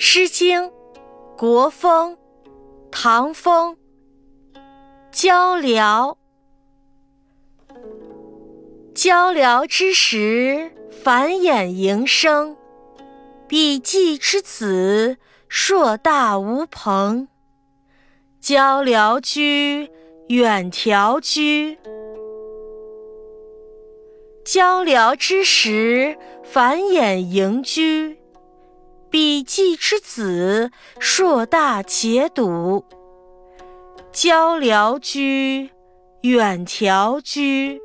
诗经·国风·唐风。交辽，交辽之时，繁衍营生。比季之子，硕大无朋。交辽居，远迢居。交辽之时，繁衍营居。比季之子，硕大且笃。交辽居，远迢居。